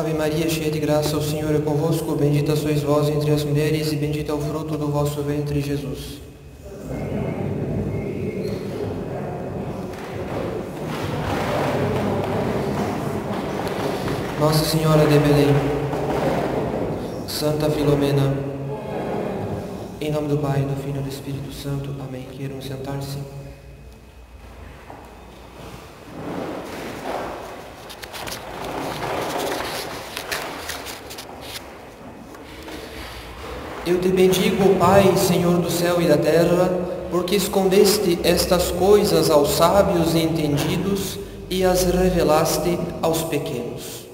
Ave Maria, cheia de graça, o Senhor é convosco. Bendita sois vós entre as mulheres, e bendito é o fruto do vosso ventre, Jesus. Nossa Senhora de Belém, Santa Filomena, em nome do Pai, do Filho e do Espírito Santo. Amém. Queiram sentar-se. Eu te bendigo, Pai, Senhor do céu e da terra, porque escondeste estas coisas aos sábios e entendidos e as revelaste aos pequenos.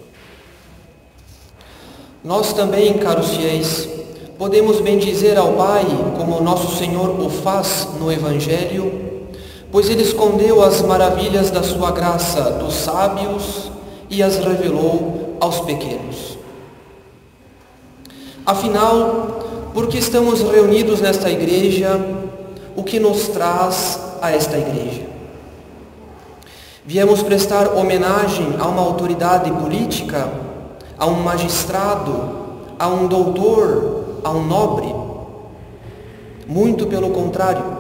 Nós também, caros fiéis, podemos bendizer ao Pai, como nosso Senhor o faz no Evangelho, pois ele escondeu as maravilhas da sua graça dos sábios e as revelou aos pequenos. Afinal, porque estamos reunidos nesta igreja, o que nos traz a esta igreja? Viemos prestar homenagem a uma autoridade política, a um magistrado, a um doutor, a um nobre? Muito pelo contrário.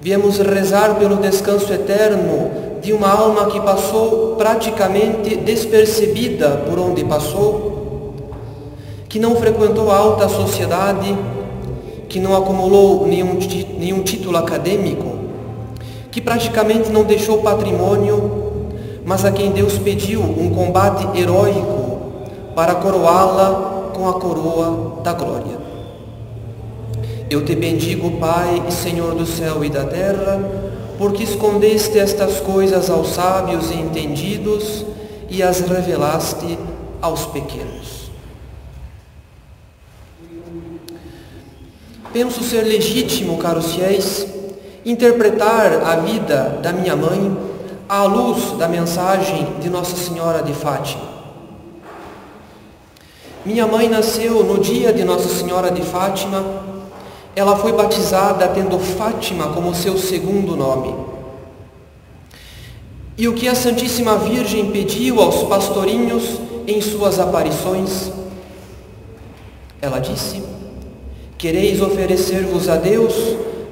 Viemos rezar pelo descanso eterno de uma alma que passou praticamente despercebida por onde passou que não frequentou alta sociedade, que não acumulou nenhum, nenhum título acadêmico, que praticamente não deixou patrimônio, mas a quem Deus pediu um combate heróico para coroá-la com a coroa da glória. Eu te bendigo, Pai e Senhor do céu e da terra, porque escondeste estas coisas aos sábios e entendidos e as revelaste aos pequenos. Penso ser legítimo, caros fiéis, interpretar a vida da minha mãe à luz da mensagem de Nossa Senhora de Fátima. Minha mãe nasceu no dia de Nossa Senhora de Fátima. Ela foi batizada tendo Fátima como seu segundo nome. E o que a Santíssima Virgem pediu aos pastorinhos em suas aparições? Ela disse: Quereis oferecer-vos a Deus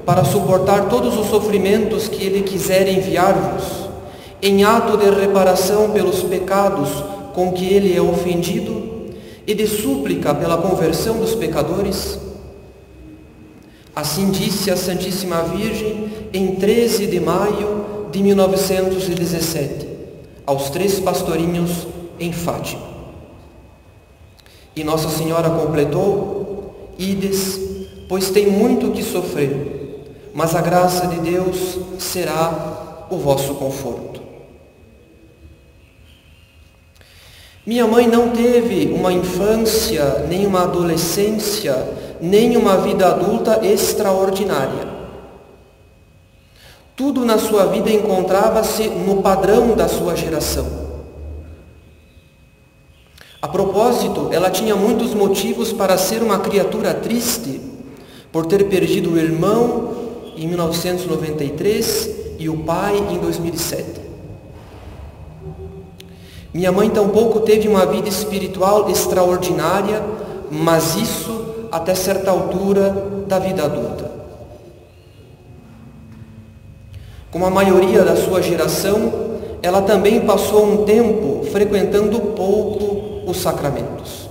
para suportar todos os sofrimentos que Ele quiser enviar-vos, em ato de reparação pelos pecados com que Ele é ofendido e de súplica pela conversão dos pecadores? Assim disse a Santíssima Virgem em 13 de maio de 1917, aos três pastorinhos em Fátima. E Nossa Senhora completou Ides, pois tem muito que sofrer, mas a graça de Deus será o vosso conforto. Minha mãe não teve uma infância, nem uma adolescência, nem uma vida adulta extraordinária. Tudo na sua vida encontrava-se no padrão da sua geração. A propósito, ela tinha muitos motivos para ser uma criatura triste, por ter perdido o irmão em 1993 e o pai em 2007. Minha mãe tampouco teve uma vida espiritual extraordinária, mas isso até certa altura da vida adulta. Como a maioria da sua geração, ela também passou um tempo frequentando pouco os sacramentos.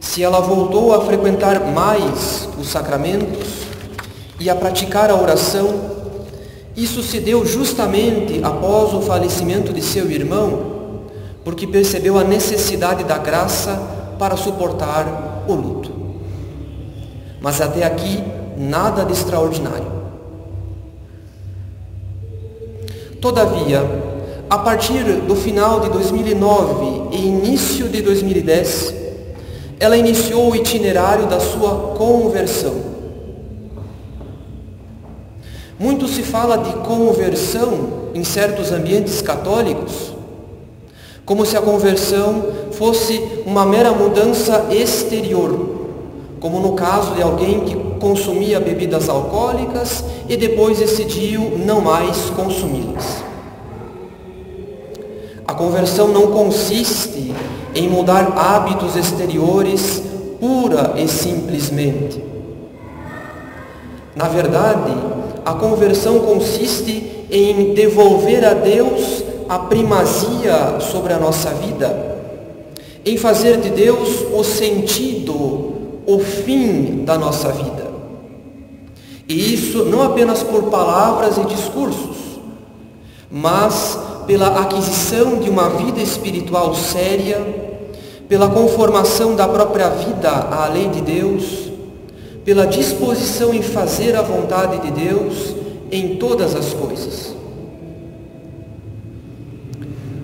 Se ela voltou a frequentar mais os sacramentos e a praticar a oração, isso se deu justamente após o falecimento de seu irmão, porque percebeu a necessidade da graça para suportar o luto. Mas até aqui, nada de extraordinário. Todavia, a partir do final de 2009 e início de 2010, ela iniciou o itinerário da sua conversão. Muito se fala de conversão em certos ambientes católicos, como se a conversão fosse uma mera mudança exterior, como no caso de alguém que consumia bebidas alcoólicas e depois decidiu não mais consumi-las. A conversão não consiste em mudar hábitos exteriores pura e simplesmente. Na verdade, a conversão consiste em devolver a Deus a primazia sobre a nossa vida, em fazer de Deus o sentido, o fim da nossa vida. E isso não apenas por palavras e discursos, mas pela aquisição de uma vida espiritual séria, pela conformação da própria vida à lei de Deus, pela disposição em fazer a vontade de Deus em todas as coisas.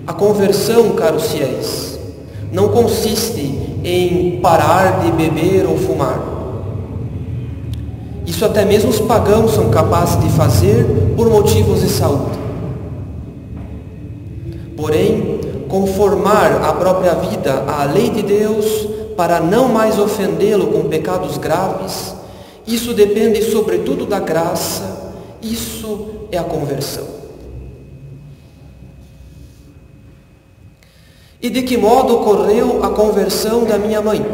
A conversão, caros fiéis, não consiste em parar de beber ou fumar. Isso até mesmo os pagãos são capazes de fazer por motivos de saúde. Porém, conformar a própria vida à lei de Deus para não mais ofendê-lo com pecados graves, isso depende sobretudo da graça, isso é a conversão. E de que modo ocorreu a conversão da minha mãe?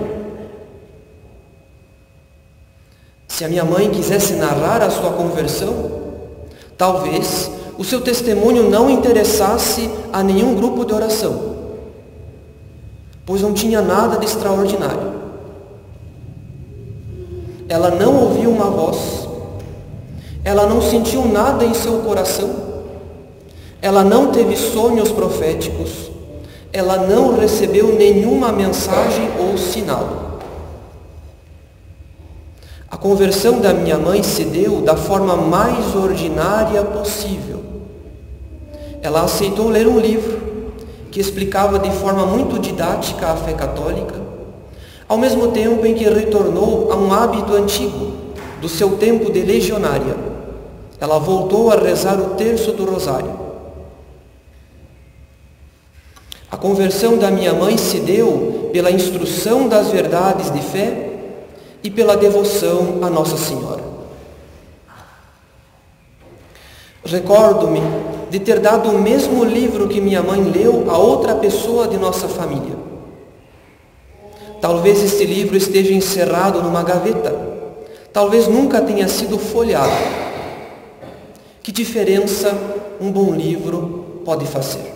Se a minha mãe quisesse narrar a sua conversão, talvez o seu testemunho não interessasse a nenhum grupo de oração, pois não tinha nada de extraordinário. Ela não ouviu uma voz, ela não sentiu nada em seu coração, ela não teve sonhos proféticos, ela não recebeu nenhuma mensagem ou sinal. A conversão da minha mãe se deu da forma mais ordinária possível. Ela aceitou ler um livro que explicava de forma muito didática a fé católica, ao mesmo tempo em que retornou a um hábito antigo do seu tempo de legionária. Ela voltou a rezar o terço do rosário. A conversão da minha mãe se deu pela instrução das verdades de fé e pela devoção a Nossa Senhora. Recordo-me de ter dado o mesmo livro que minha mãe leu a outra pessoa de nossa família. Talvez este livro esteja encerrado numa gaveta. Talvez nunca tenha sido folheado. Que diferença um bom livro pode fazer?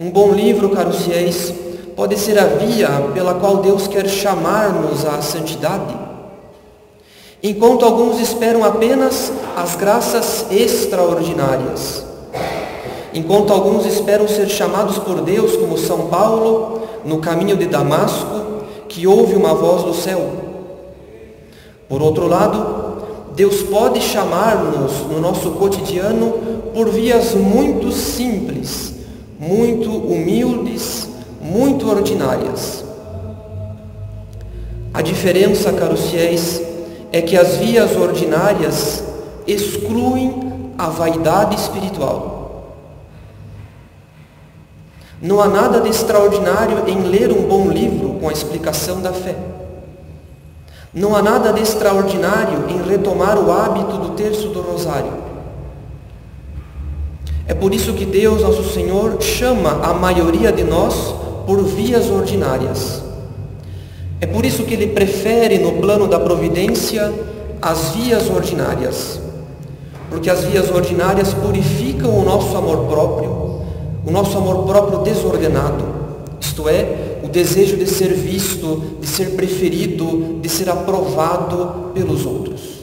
Um bom livro, caros fiéis, pode ser a via pela qual Deus quer chamar-nos à santidade. Enquanto alguns esperam apenas as graças extraordinárias. Enquanto alguns esperam ser chamados por Deus, como São Paulo, no caminho de Damasco, que ouve uma voz do céu. Por outro lado, Deus pode chamar-nos no nosso cotidiano por vias muito simples, muito humildes, muito ordinárias. A diferença, caros fiéis, é que as vias ordinárias excluem a vaidade espiritual. Não há nada de extraordinário em ler um bom livro com a explicação da fé. Não há nada de extraordinário em retomar o hábito do terço do rosário. É por isso que Deus, nosso Senhor, chama a maioria de nós por vias ordinárias. É por isso que ele prefere no plano da providência as vias ordinárias. Porque as vias ordinárias purificam o nosso amor próprio, o nosso amor próprio desordenado, isto é, o desejo de ser visto, de ser preferido, de ser aprovado pelos outros.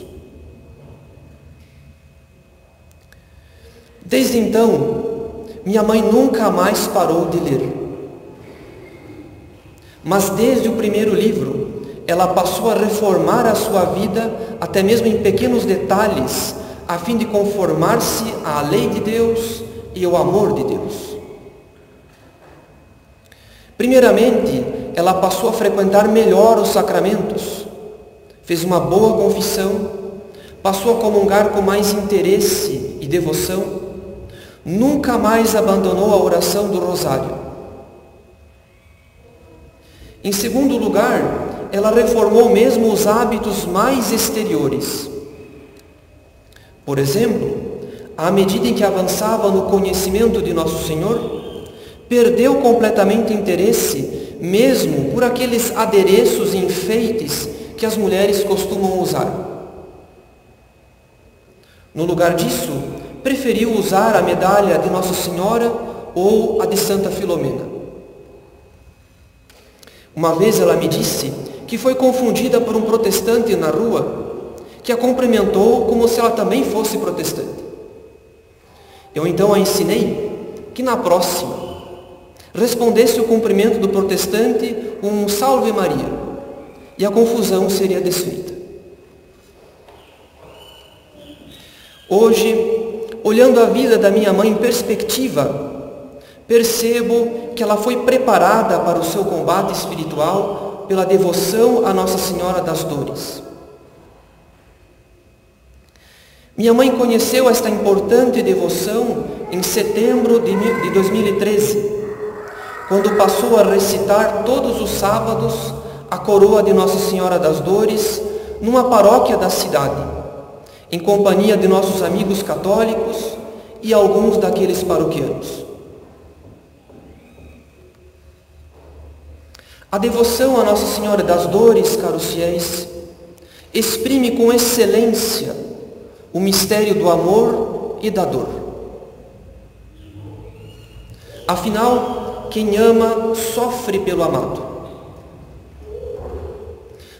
Desde então, minha mãe nunca mais parou de ler. Mas desde o primeiro livro, ela passou a reformar a sua vida, até mesmo em pequenos detalhes, a fim de conformar-se à lei de Deus e ao amor de Deus. Primeiramente, ela passou a frequentar melhor os sacramentos, fez uma boa confissão, passou a comungar com mais interesse e devoção, nunca mais abandonou a oração do rosário em segundo lugar, ela reformou mesmo os hábitos mais exteriores. Por exemplo, à medida em que avançava no conhecimento de Nosso Senhor, perdeu completamente interesse, mesmo por aqueles adereços e enfeites que as mulheres costumam usar. No lugar disso, preferiu usar a medalha de Nossa Senhora ou a de Santa Filomena. Uma vez ela me disse que foi confundida por um protestante na rua que a cumprimentou como se ela também fosse protestante. Eu então a ensinei que na próxima respondesse o cumprimento do protestante um Salve Maria e a confusão seria desfeita. Hoje, olhando a vida da minha mãe em perspectiva, percebo que ela foi preparada para o seu combate espiritual pela devoção a Nossa Senhora das Dores. Minha mãe conheceu esta importante devoção em setembro de 2013, quando passou a recitar todos os sábados a coroa de Nossa Senhora das Dores numa paróquia da cidade, em companhia de nossos amigos católicos e alguns daqueles paroquianos. A devoção a Nossa Senhora das Dores, caros fiéis, exprime com excelência o mistério do amor e da dor. Afinal, quem ama sofre pelo amado.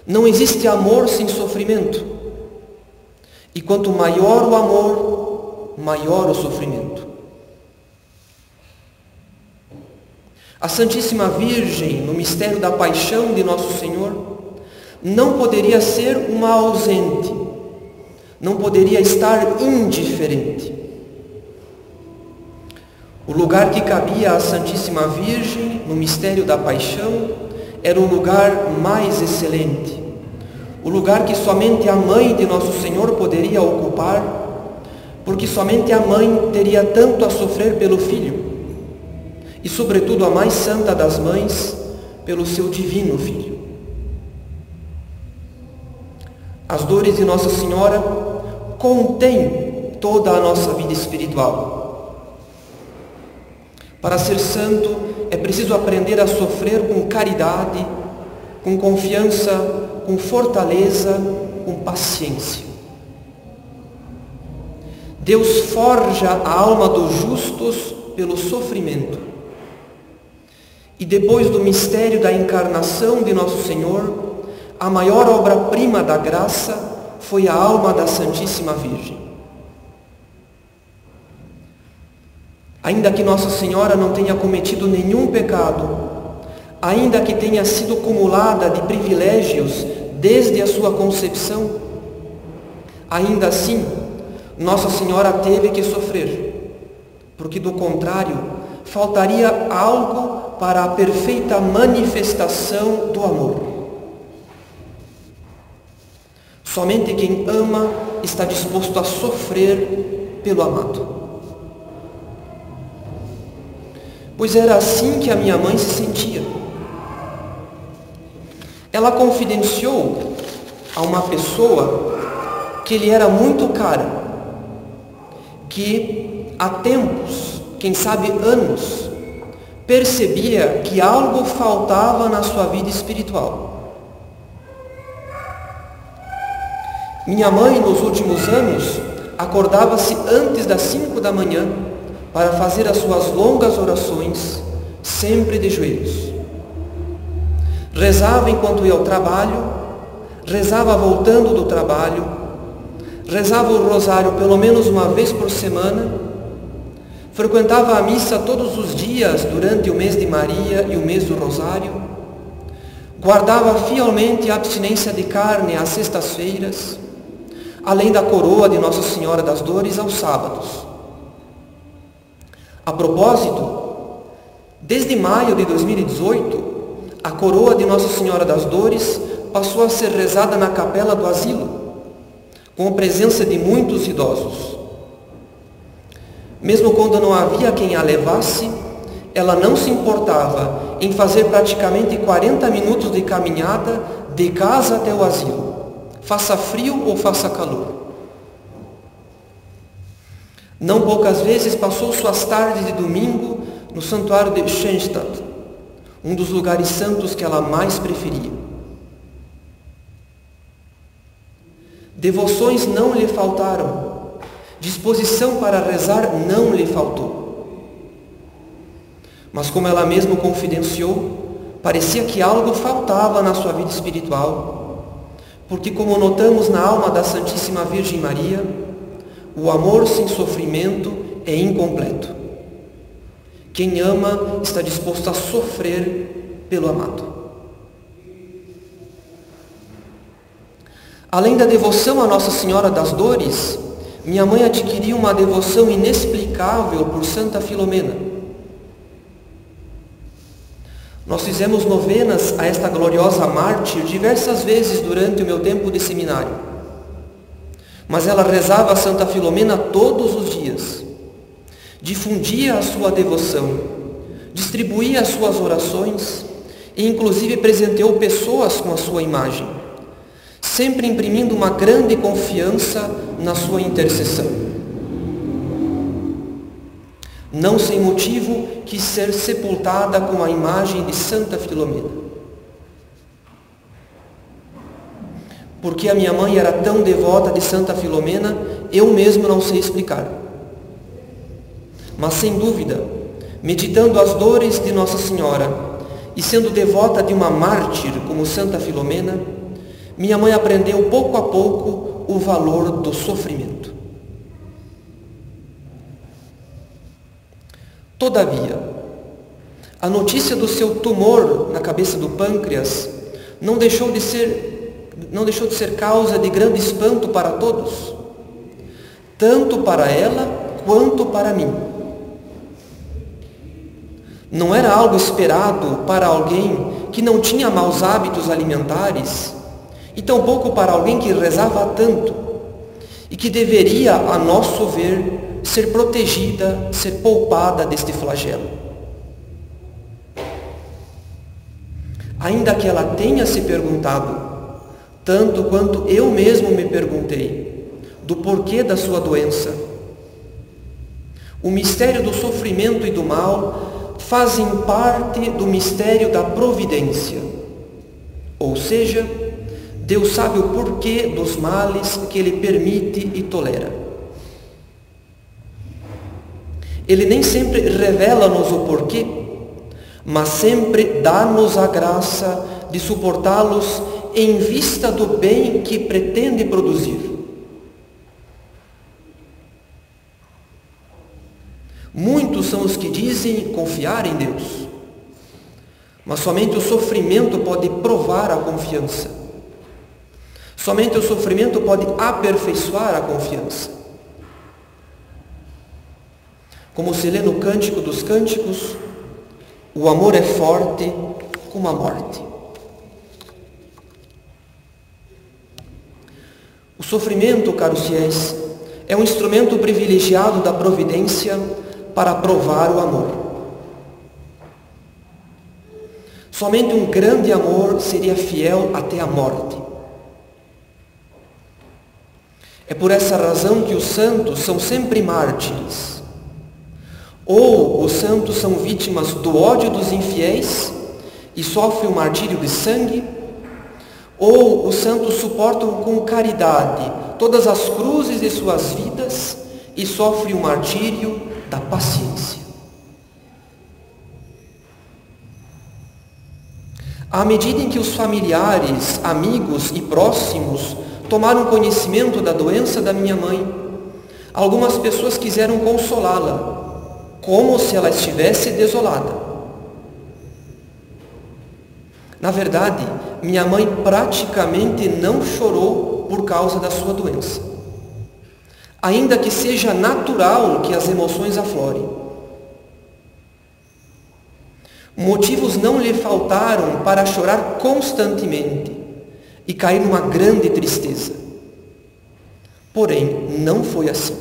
Não existe amor sem sofrimento. E quanto maior o amor, maior o sofrimento. A Santíssima Virgem, no mistério da paixão de Nosso Senhor, não poderia ser uma ausente, não poderia estar indiferente. O lugar que cabia à Santíssima Virgem no mistério da paixão era o lugar mais excelente, o lugar que somente a mãe de Nosso Senhor poderia ocupar, porque somente a mãe teria tanto a sofrer pelo filho e, sobretudo, a mais santa das mães, pelo seu divino Filho. As dores de Nossa Senhora contêm toda a nossa vida espiritual. Para ser santo, é preciso aprender a sofrer com caridade, com confiança, com fortaleza, com paciência. Deus forja a alma dos justos pelo sofrimento e depois do mistério da encarnação de Nosso Senhor, a maior obra-prima da graça foi a alma da Santíssima Virgem. Ainda que Nossa Senhora não tenha cometido nenhum pecado, ainda que tenha sido cumulada de privilégios desde a sua concepção, ainda assim, Nossa Senhora teve que sofrer, porque do contrário, faltaria algo para a perfeita manifestação do amor. Somente quem ama está disposto a sofrer pelo amado. Pois era assim que a minha mãe se sentia. Ela confidenciou a uma pessoa que lhe era muito cara, que há tempos, quem sabe anos, percebia que algo faltava na sua vida espiritual. Minha mãe, nos últimos anos, acordava-se antes das cinco da manhã para fazer as suas longas orações, sempre de joelhos. Rezava enquanto ia ao trabalho, rezava voltando do trabalho, rezava o rosário pelo menos uma vez por semana frequentava a missa todos os dias durante o mês de Maria e o mês do Rosário, guardava fielmente a abstinência de carne às sextas-feiras, além da coroa de Nossa Senhora das Dores aos sábados. A propósito, desde maio de 2018, a coroa de Nossa Senhora das Dores passou a ser rezada na capela do asilo, com a presença de muitos idosos. Mesmo quando não havia quem a levasse, ela não se importava em fazer praticamente 40 minutos de caminhada de casa até o asilo, faça frio ou faça calor. Não poucas vezes passou suas tardes de domingo no santuário de Schoenstatt, um dos lugares santos que ela mais preferia. Devoções não lhe faltaram, disposição para rezar não lhe faltou. Mas como ela mesma confidenciou, parecia que algo faltava na sua vida espiritual, porque como notamos na alma da Santíssima Virgem Maria, o amor sem sofrimento é incompleto. Quem ama está disposto a sofrer pelo amado. Além da devoção a Nossa Senhora das Dores, minha mãe adquiriu uma devoção inexplicável por Santa Filomena. Nós fizemos novenas a esta gloriosa mártir diversas vezes durante o meu tempo de seminário. Mas ela rezava a Santa Filomena todos os dias, difundia a sua devoção, distribuía as suas orações e inclusive presenteou pessoas com a sua imagem, sempre imprimindo uma grande confiança na sua intercessão. Não sem motivo quis ser sepultada com a imagem de Santa Filomena. Porque a minha mãe era tão devota de Santa Filomena, eu mesmo não sei explicar. Mas sem dúvida, meditando as dores de Nossa Senhora e sendo devota de uma mártir como Santa Filomena, minha mãe aprendeu pouco a pouco o valor do sofrimento. Todavia, a notícia do seu tumor na cabeça do pâncreas não deixou de ser não deixou de ser causa de grande espanto para todos, tanto para ela quanto para mim. Não era algo esperado para alguém que não tinha maus hábitos alimentares, e tampouco para alguém que rezava tanto, e que deveria, a nosso ver, ser protegida, ser poupada deste flagelo. Ainda que ela tenha se perguntado tanto quanto eu mesmo me perguntei do porquê da sua doença. O mistério do sofrimento e do mal fazem parte do mistério da providência. Ou seja, Deus sabe o porquê dos males que Ele permite e tolera. Ele nem sempre revela-nos o porquê, mas sempre dá-nos a graça de suportá-los em vista do bem que pretende produzir. Muitos são os que dizem confiar em Deus, mas somente o sofrimento pode provar a confiança. Somente o sofrimento pode aperfeiçoar a confiança. Como se lê no Cântico dos Cânticos, o amor é forte como a morte. O sofrimento, caros fiéis, é um instrumento privilegiado da providência para provar o amor. Somente um grande amor seria fiel até a morte. É por essa razão que os santos são sempre mártires. Ou os santos são vítimas do ódio dos infiéis e sofrem o martírio de sangue, ou os santos suportam com caridade todas as cruzes de suas vidas e sofrem o martírio da paciência. À medida em que os familiares, amigos e próximos tomaram conhecimento da doença da minha mãe, algumas pessoas quiseram consolá-la, como se ela estivesse desolada. Na verdade, minha mãe praticamente não chorou por causa da sua doença. Ainda que seja natural que as emoções aflorem. Motivos não lhe faltaram para chorar constantemente e cair numa grande tristeza. Porém, não foi assim.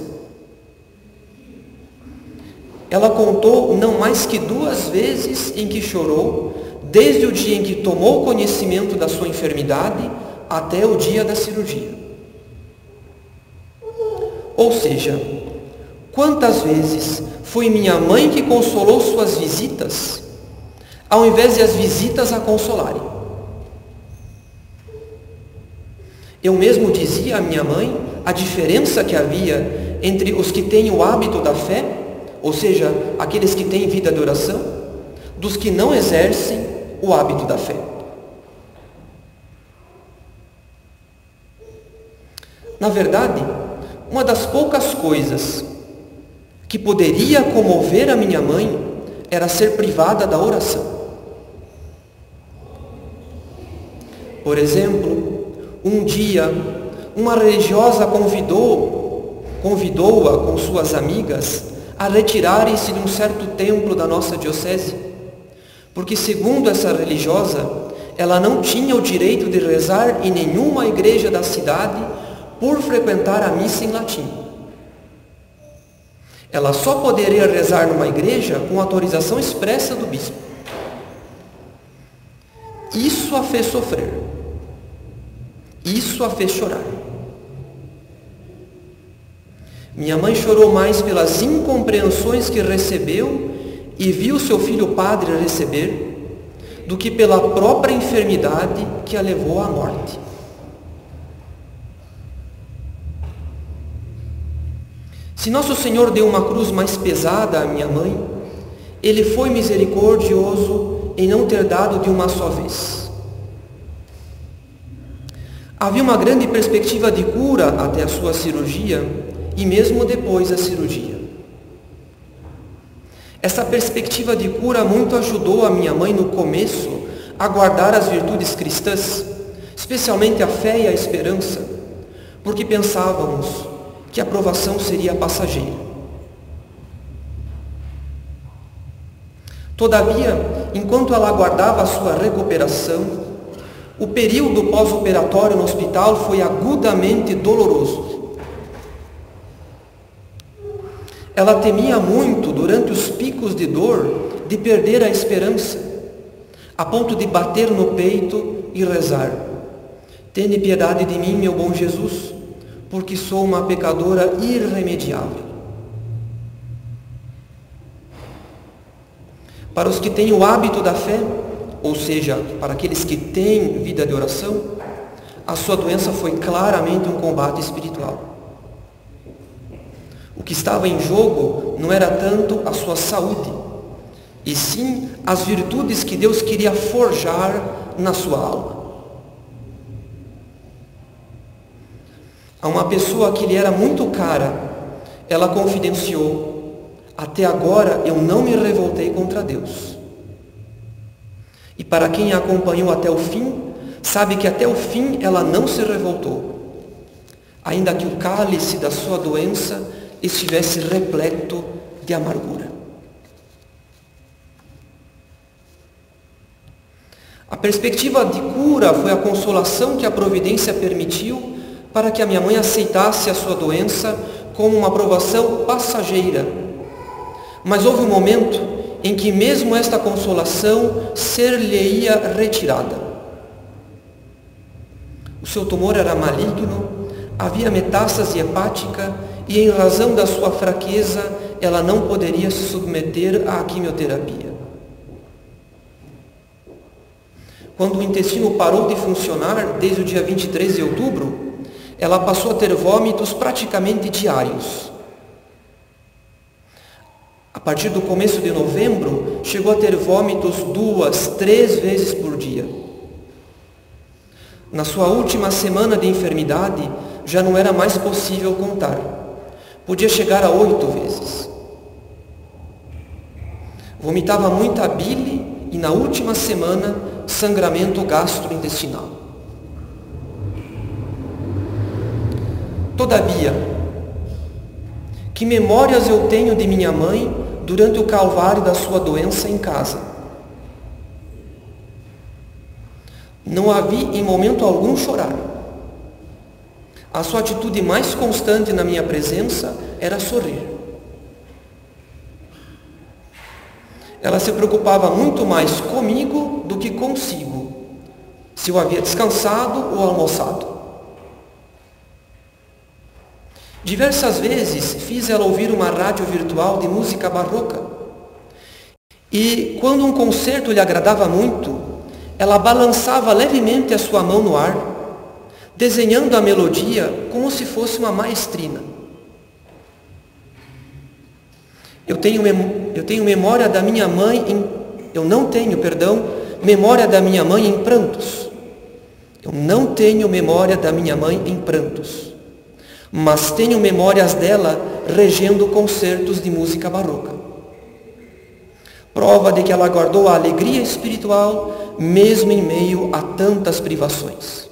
Ela contou não mais que duas vezes em que chorou desde o dia em que tomou conhecimento da sua enfermidade até o dia da cirurgia. Ou seja, Quantas vezes foi minha mãe que consolou suas visitas, ao invés de as visitas a consolarem? Eu mesmo dizia à minha mãe a diferença que havia entre os que têm o hábito da fé, ou seja, aqueles que têm vida de oração, dos que não exercem o hábito da fé. Na verdade, uma das poucas coisas que poderia comover a minha mãe era ser privada da oração. Por exemplo, um dia uma religiosa convidou convidou-a com suas amigas a retirarem-se de um certo templo da nossa diocese, porque segundo essa religiosa, ela não tinha o direito de rezar em nenhuma igreja da cidade por frequentar a missa em latim. Ela só poderia rezar numa igreja com autorização expressa do bispo. Isso a fez sofrer. Isso a fez chorar. Minha mãe chorou mais pelas incompreensões que recebeu e viu seu filho padre receber, do que pela própria enfermidade que a levou à morte. Se Nosso Senhor deu uma cruz mais pesada à minha mãe, Ele foi misericordioso em não ter dado de uma só vez. Havia uma grande perspectiva de cura até a sua cirurgia e mesmo depois da cirurgia. Essa perspectiva de cura muito ajudou a minha mãe no começo a guardar as virtudes cristãs, especialmente a fé e a esperança, porque pensávamos, que a provação seria passageira. Todavia, enquanto ela aguardava a sua recuperação, o período pós-operatório no hospital foi agudamente doloroso. Ela temia muito, durante os picos de dor, de perder a esperança, a ponto de bater no peito e rezar: Tende piedade de mim, meu bom Jesus porque sou uma pecadora irremediável. Para os que têm o hábito da fé, ou seja, para aqueles que têm vida de oração, a sua doença foi claramente um combate espiritual. O que estava em jogo não era tanto a sua saúde, e sim as virtudes que Deus queria forjar na sua alma. A uma pessoa que lhe era muito cara, ela confidenciou: Até agora eu não me revoltei contra Deus. E para quem a acompanhou até o fim, sabe que até o fim ela não se revoltou, ainda que o cálice da sua doença estivesse repleto de amargura. A perspectiva de cura foi a consolação que a providência permitiu para que a minha mãe aceitasse a sua doença como uma provação passageira. Mas houve um momento em que mesmo esta consolação ser-lhe-ia retirada. O seu tumor era maligno, havia metástase hepática e em razão da sua fraqueza ela não poderia se submeter à quimioterapia. Quando o intestino parou de funcionar desde o dia 23 de outubro, ela passou a ter vômitos praticamente diários. A partir do começo de novembro, chegou a ter vômitos duas, três vezes por dia. Na sua última semana de enfermidade, já não era mais possível contar. Podia chegar a oito vezes. Vomitava muita bile e na última semana, sangramento gastrointestinal. Todavia, que memórias eu tenho de minha mãe durante o calvário da sua doença em casa? Não a vi em momento algum chorar. A sua atitude mais constante na minha presença era sorrir. Ela se preocupava muito mais comigo do que consigo, se eu havia descansado ou almoçado. Diversas vezes fiz ela ouvir uma rádio virtual de música barroca. E quando um concerto lhe agradava muito, ela balançava levemente a sua mão no ar, desenhando a melodia como se fosse uma maestrina. Eu tenho, eu tenho memória da minha mãe em, eu não tenho, perdão, memória da minha mãe em prantos. Eu não tenho memória da minha mãe em prantos, mas tenho memórias dela regendo concertos de música barroca. Prova de que ela guardou a alegria espiritual mesmo em meio a tantas privações.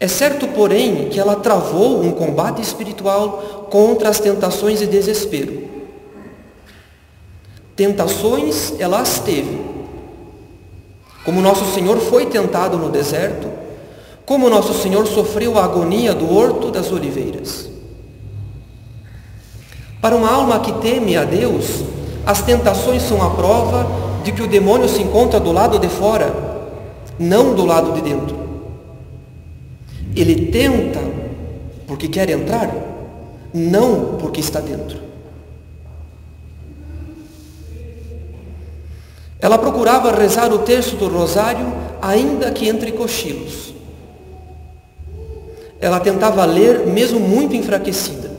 É certo, porém, que ela travou um combate espiritual contra as tentações e desespero. Tentações ela as teve. Como nosso Senhor foi tentado no deserto, como nosso Senhor sofreu a agonia do horto das oliveiras. Para uma alma que teme a Deus, as tentações são a prova de que o demônio se encontra do lado de fora, não do lado de dentro. Ele tenta porque quer entrar, não porque está dentro. Ela procurava rezar o terço do rosário, ainda que entre cochilos. Ela tentava ler, mesmo muito enfraquecida.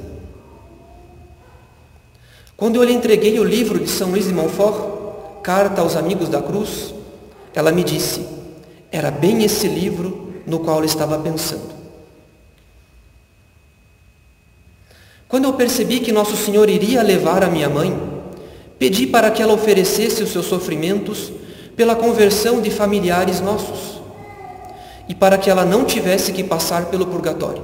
Quando eu lhe entreguei o livro de São Luís de Montfort, Carta aos Amigos da Cruz, ela me disse, era bem esse livro no qual estava pensando. Quando eu percebi que Nosso Senhor iria levar a minha mãe, pedi para que ela oferecesse os seus sofrimentos pela conversão de familiares nossos e para que ela não tivesse que passar pelo purgatório.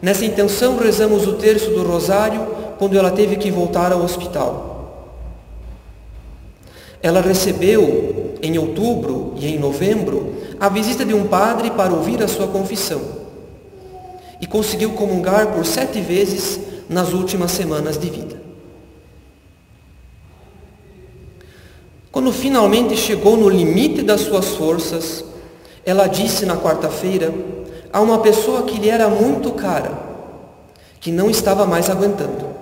Nessa intenção, rezamos o terço do rosário quando ela teve que voltar ao hospital. Ela recebeu em outubro e em novembro, a visita de um padre para ouvir a sua confissão. E conseguiu comungar por sete vezes nas últimas semanas de vida. Quando finalmente chegou no limite das suas forças, ela disse na quarta-feira a uma pessoa que lhe era muito cara, que não estava mais aguentando.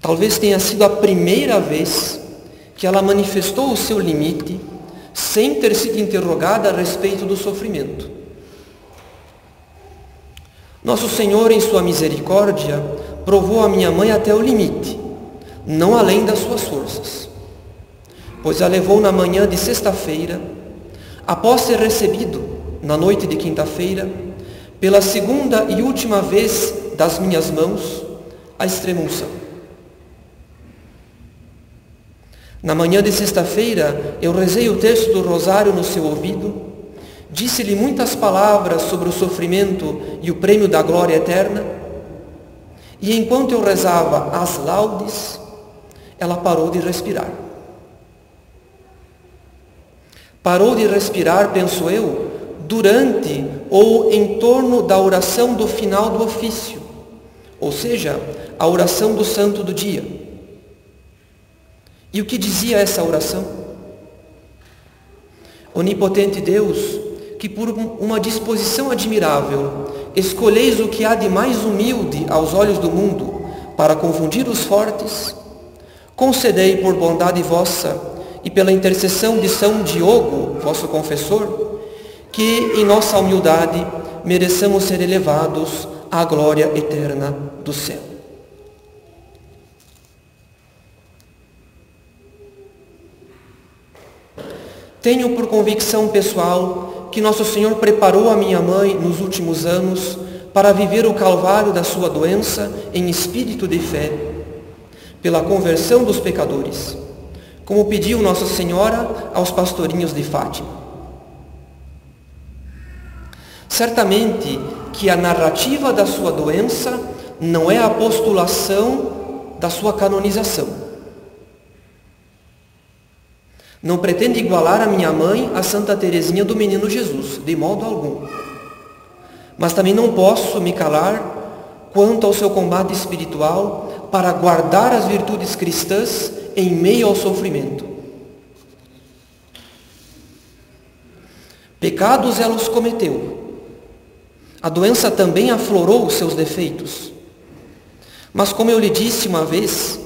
Talvez tenha sido a primeira vez que ela manifestou o seu limite sem ter sido interrogada a respeito do sofrimento. Nosso Senhor, em sua misericórdia, provou a minha mãe até o limite, não além das suas forças, pois a levou na manhã de sexta-feira, após ser recebido, na noite de quinta-feira, pela segunda e última vez das minhas mãos, a extremunção. Na manhã de sexta-feira, eu rezei o texto do rosário no seu ouvido, disse-lhe muitas palavras sobre o sofrimento e o prêmio da glória eterna, e enquanto eu rezava as laudes, ela parou de respirar. Parou de respirar, penso eu, durante ou em torno da oração do final do ofício, ou seja, a oração do santo do dia. E o que dizia essa oração? Onipotente Deus, que por uma disposição admirável escolheis o que há de mais humilde aos olhos do mundo para confundir os fortes, concedei por bondade vossa e pela intercessão de São Diogo, vosso confessor, que em nossa humildade mereçamos ser elevados à glória eterna do céu. Tenho por convicção pessoal que Nosso Senhor preparou a minha mãe nos últimos anos para viver o calvário da sua doença em espírito de fé, pela conversão dos pecadores, como pediu Nossa Senhora aos pastorinhos de Fátima. Certamente que a narrativa da sua doença não é a postulação da sua canonização não pretendo igualar a minha mãe a Santa Teresinha do Menino Jesus, de modo algum. Mas também não posso me calar quanto ao seu combate espiritual para guardar as virtudes cristãs em meio ao sofrimento. Pecados ela os cometeu. A doença também aflorou os seus defeitos. Mas como eu lhe disse uma vez,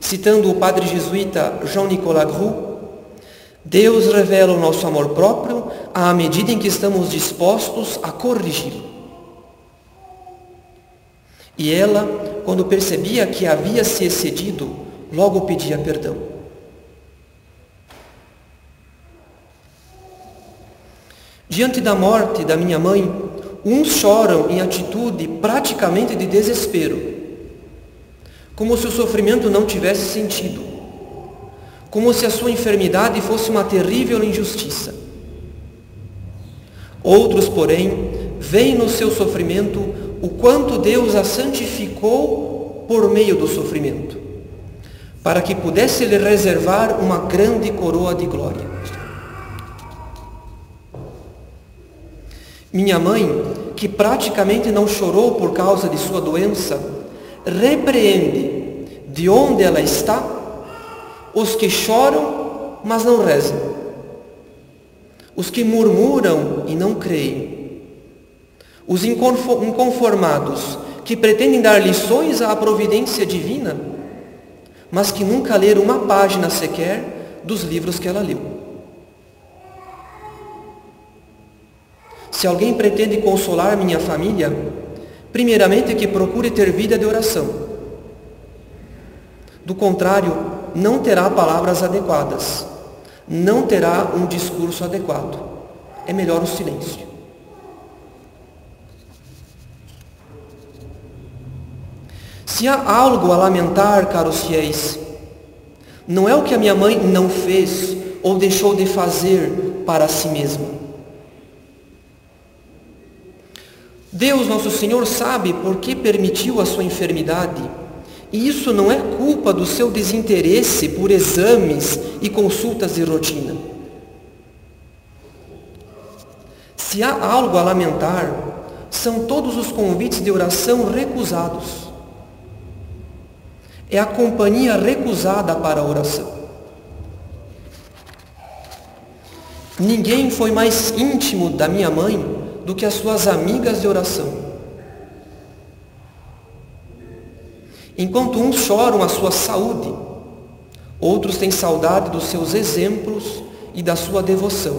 citando o padre jesuíta Jean-Nicolas Groux, Deus revela o nosso amor próprio à medida em que estamos dispostos a corrigi-lo. E ela, quando percebia que havia se excedido, logo pedia perdão. Diante da morte da minha mãe, uns choram em atitude praticamente de desespero, como se o sofrimento não tivesse sentido, como se a sua enfermidade fosse uma terrível injustiça. Outros, porém, veem no seu sofrimento o quanto Deus a santificou por meio do sofrimento, para que pudesse lhe reservar uma grande coroa de glória. Minha mãe, que praticamente não chorou por causa de sua doença, repreende de onde ela está os que choram, mas não rezam, os que murmuram e não creem, os inconformados que pretendem dar lições à providência divina, mas que nunca leram uma página sequer dos livros que ela leu. Se alguém pretende consolar minha família, primeiramente que procure ter vida de oração. Do contrário, não terá palavras adequadas, não terá um discurso adequado. É melhor o silêncio. Se há algo a lamentar, caros fiéis, não é o que a minha mãe não fez ou deixou de fazer para si mesma Deus, nosso Senhor, sabe por que permitiu a sua enfermidade. E isso não é culpa do seu desinteresse por exames e consultas de rotina. Se há algo a lamentar, são todos os convites de oração recusados. É a companhia recusada para a oração. Ninguém foi mais íntimo da minha mãe do que as suas amigas de oração. Enquanto uns choram a sua saúde, outros têm saudade dos seus exemplos e da sua devoção.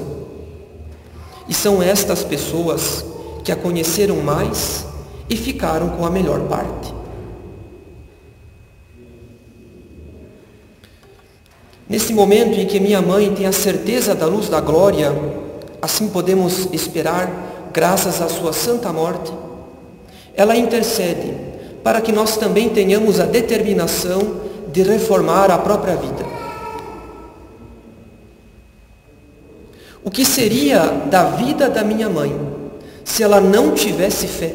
E são estas pessoas que a conheceram mais e ficaram com a melhor parte. Nesse momento em que minha mãe tem a certeza da luz da glória, assim podemos esperar graças à sua santa morte, ela intercede para que nós também tenhamos a determinação de reformar a própria vida. O que seria da vida da minha mãe se ela não tivesse fé?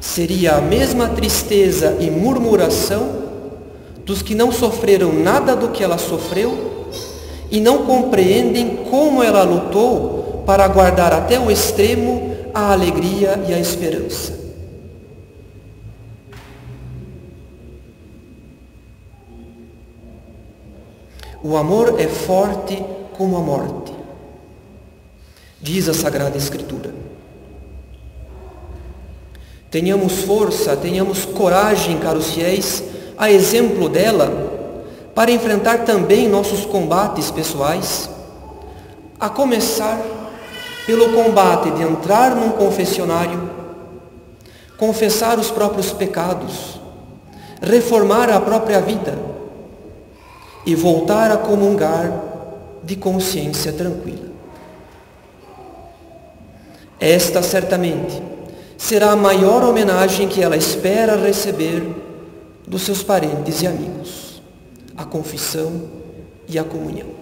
Seria a mesma tristeza e murmuração dos que não sofreram nada do que ela sofreu e não compreendem como ela lutou para guardar até o extremo a alegria e a esperança. O amor é forte como a morte, diz a Sagrada Escritura. Tenhamos força, tenhamos coragem, caros fiéis, a exemplo dela, para enfrentar também nossos combates pessoais, a começar pelo combate de entrar num confessionário, confessar os próprios pecados, reformar a própria vida e voltar a comungar de consciência tranquila. Esta certamente será a maior homenagem que ela espera receber dos seus parentes e amigos a confissão e a comunhão.